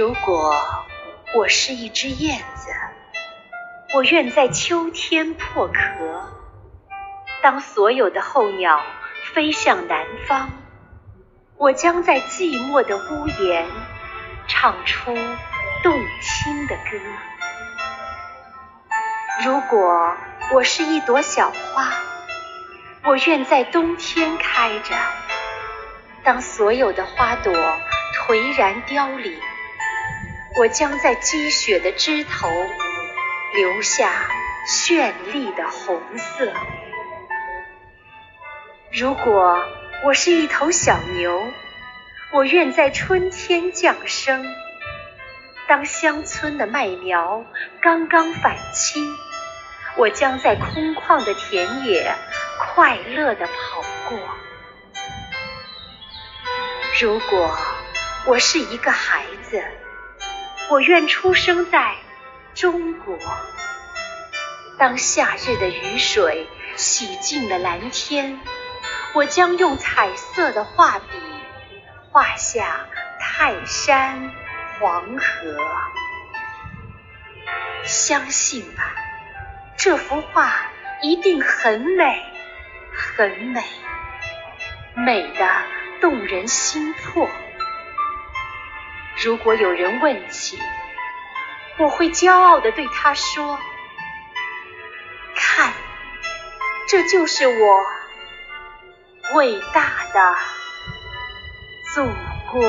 如果我是一只燕子，我愿在秋天破壳。当所有的候鸟飞向南方，我将在寂寞的屋檐唱出动听的歌。如果我是一朵小花，我愿在冬天开着。当所有的花朵颓然凋零，我将在积雪的枝头留下绚丽的红色。如果我是一头小牛，我愿在春天降生。当乡村的麦苗刚刚返青，我将在空旷的田野快乐地跑过。如果我是一个孩子，我愿出生在中国。当夏日的雨水洗净了蓝天，我将用彩色的画笔画下泰山黄河。相信吧，这幅画一定很美，很美，美的动人心魄。如果有人问起，我会骄傲的对他说：“看，这就是我伟大的祖国。”